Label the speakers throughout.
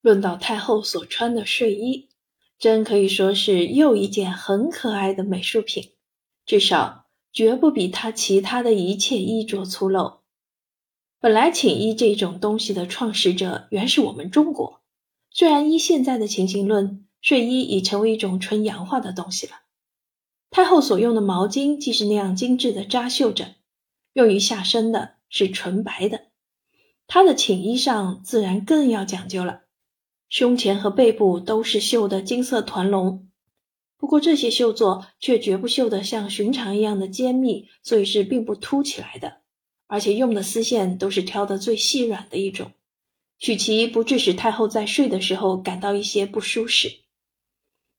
Speaker 1: 论到太后所穿的睡衣，真可以说是又一件很可爱的美术品，至少绝不比她其他的一切衣着粗陋。本来寝衣这种东西的创始者原是我们中国，虽然依现在的情形论，睡衣已成为一种纯洋化的东西了。太后所用的毛巾既是那样精致的扎绣着，用于下身的是纯白的，她的寝衣上自然更要讲究了。胸前和背部都是绣的金色团龙，不过这些绣作却绝不绣得像寻常一样的坚密，所以是并不凸起来的。而且用的丝线都是挑的最细软的一种，许其不致使太后在睡的时候感到一些不舒适。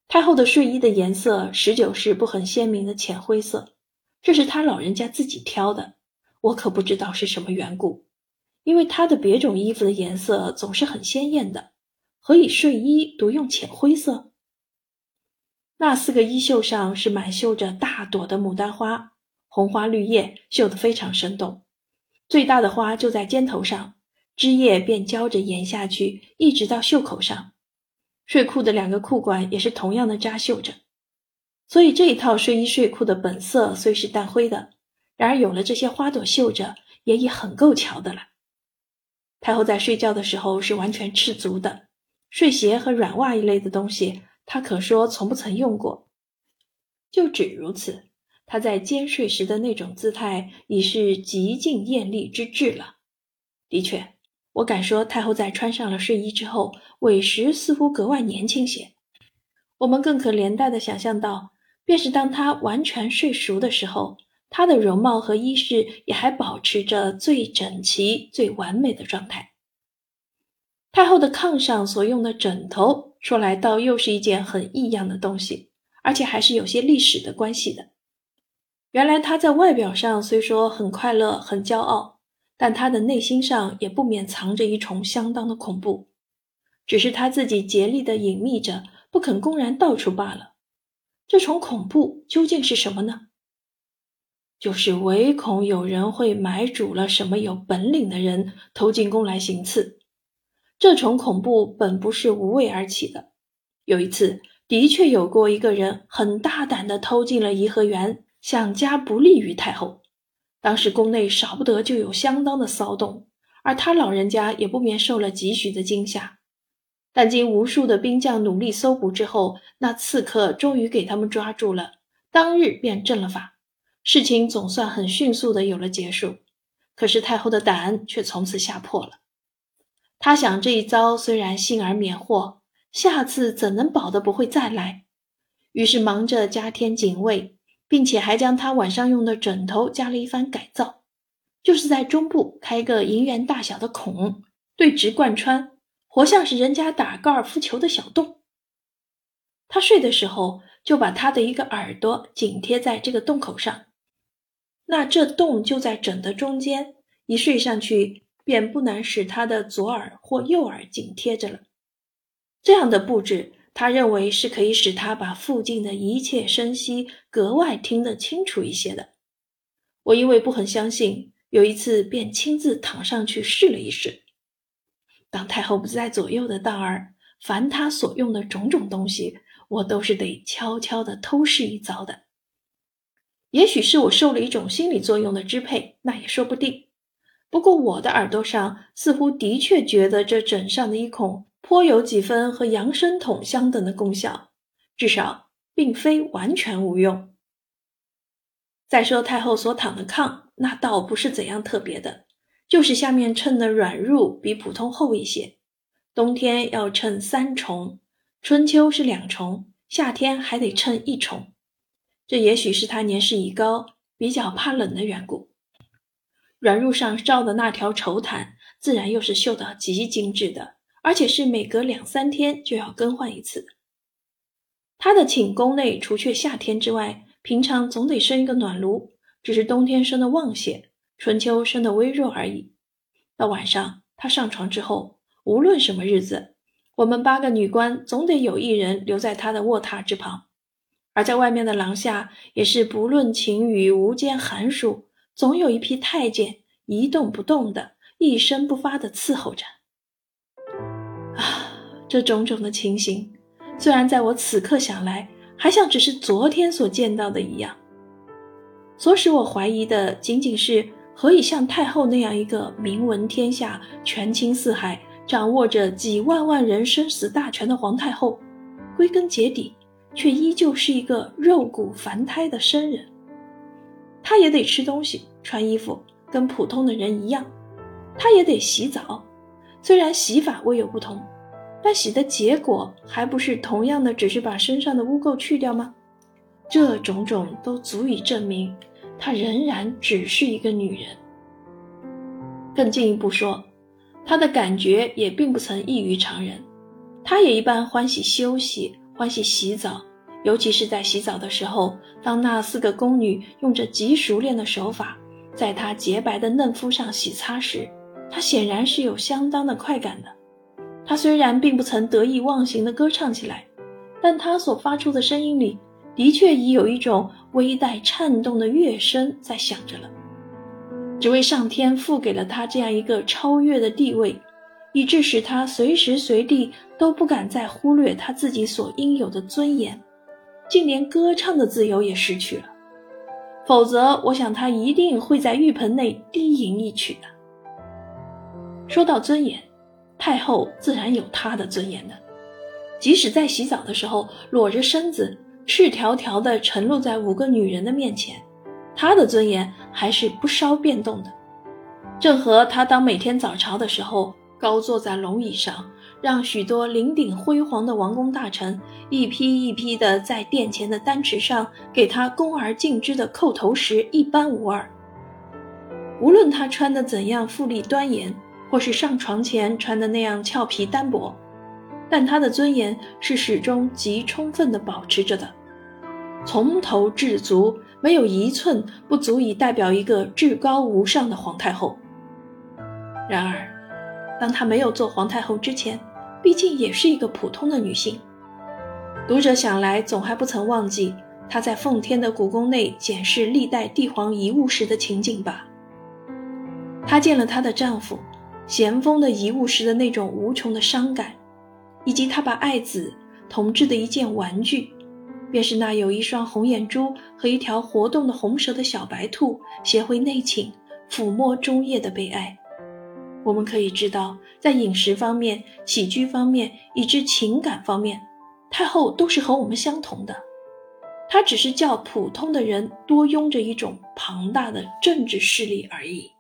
Speaker 1: 太后的睡衣的颜色十九是不很鲜明的浅灰色，这是她老人家自己挑的，我可不知道是什么缘故，因为她的别种衣服的颜色总是很鲜艳的。何以睡衣独用浅灰色？那四个衣袖上是满绣着大朵的牡丹花，红花绿叶，绣得非常生动。最大的花就在肩头上，枝叶便交着延下去，一直到袖口上。睡裤的两个裤管也是同样的扎绣着。所以这一套睡衣睡裤的本色虽是淡灰的，然而有了这些花朵绣着，也已很够瞧的了。太后在睡觉的时候是完全赤足的。睡鞋和软袜一类的东西，他可说从不曾用过。就只如此，他在兼睡时的那种姿态，已是极尽艳丽之至了。的确，我敢说，太后在穿上了睡衣之后，委实似乎格外年轻些。我们更可连带的想象到，便是当她完全睡熟的时候，她的容貌和衣饰也还保持着最整齐、最完美的状态。太后的炕上所用的枕头，说来倒又是一件很异样的东西，而且还是有些历史的关系的。原来她在外表上虽说很快乐、很骄傲，但她的内心上也不免藏着一重相当的恐怖，只是她自己竭力的隐秘着，不肯公然道出罢了。这重恐怖究竟是什么呢？就是唯恐有人会买主了什么有本领的人，偷进宫来行刺。这种恐怖本不是无谓而起的。有一次，的确有过一个人很大胆地偷进了颐和园，想加不利于太后。当时宫内少不得就有相当的骚动，而他老人家也不免受了几许的惊吓。但经无数的兵将努力搜捕之后，那刺客终于给他们抓住了，当日便正了法，事情总算很迅速的有了结束。可是太后的胆却从此吓破了。他想，这一遭虽然幸而免祸，下次怎能保得不会再来？于是忙着加添警卫，并且还将他晚上用的枕头加了一番改造，就是在中部开个银元大小的孔，对直贯穿，活像是人家打高尔夫球的小洞。他睡的时候，就把他的一个耳朵紧贴在这个洞口上，那这洞就在枕的中间，一睡上去。便不难使他的左耳或右耳紧贴着了。这样的布置，他认为是可以使他把附近的一切声息格外听得清楚一些的。我因为不很相信，有一次便亲自躺上去试了一试。当太后不在左右的当儿，凡他所用的种种东西，我都是得悄悄地偷试一遭的。也许是我受了一种心理作用的支配，那也说不定。不过我的耳朵上似乎的确觉得这枕上的一孔颇有几分和扬声筒相等的功效，至少并非完全无用。再说太后所躺的炕，那倒不是怎样特别的，就是下面衬的软褥比普通厚一些，冬天要衬三重，春秋是两重，夏天还得衬一重。这也许是她年事已高，比较怕冷的缘故。软褥上罩的那条绸毯，自然又是绣得极精致的，而且是每隔两三天就要更换一次。他的寝宫内，除却夏天之外，平常总得生一个暖炉，只是冬天生的旺些，春秋生的微弱而已。到晚上，他上床之后，无论什么日子，我们八个女官总得有一人留在他的卧榻之旁，而在外面的廊下，也是不论晴雨，无间寒暑。总有一批太监一动不动的，一声不发的伺候着。啊，这种种的情形，虽然在我此刻想来，还像只是昨天所见到的一样。所使我怀疑的，仅仅是何以像太后那样一个名闻天下、权倾四海、掌握着几万万人生死大权的皇太后，归根结底却依旧是一个肉骨凡胎的生人。她也得吃东西、穿衣服，跟普通的人一样；她也得洗澡，虽然洗法微有不同，但洗的结果还不是同样的，只是把身上的污垢去掉吗？这种种都足以证明。她仍然只是一个女人。更进一步说，她的感觉也并不曾异于常人。她也一般欢喜休息，欢喜洗澡，尤其是在洗澡的时候，当那四个宫女用着极熟练的手法，在她洁白的嫩肤上洗擦时，她显然是有相当的快感的。她虽然并不曾得意忘形地歌唱起来，但她所发出的声音里。的确已有一种微带颤动的乐声在响着了，只为上天赋给了他这样一个超越的地位，以致使他随时随地都不敢再忽略他自己所应有的尊严，竟连歌唱的自由也失去了。否则，我想他一定会在浴盆内低吟一曲的。说到尊严，太后自然有她的尊严的，即使在洗澡的时候裸着身子。赤条条地沉露在五个女人的面前，她的尊严还是不稍变动的。正和她当每天早朝的时候，高坐在龙椅上，让许多领顶辉煌的王公大臣一批一批的在殿前的丹池上给他恭而敬之的叩头时一般无二。无论他穿的怎样富丽端严，或是上床前穿的那样俏皮单薄。但他的尊严是始终极充分的保持着的，从头至足没有一寸不足以代表一个至高无上的皇太后。然而，当他没有做皇太后之前，毕竟也是一个普通的女性。读者想来总还不曾忘记她在奉天的故宫内检视历代帝皇遗物时的情景吧？她见了她的丈夫咸丰的遗物时的那种无穷的伤感。以及她把爱子同治的一件玩具，便是那有一双红眼珠和一条活动的红舌的小白兔携回内寝，抚摸中夜的悲哀。我们可以知道，在饮食方面、起居方面，以至情感方面，太后都是和我们相同的。她只是叫普通的人多拥着一种庞大的政治势力而已。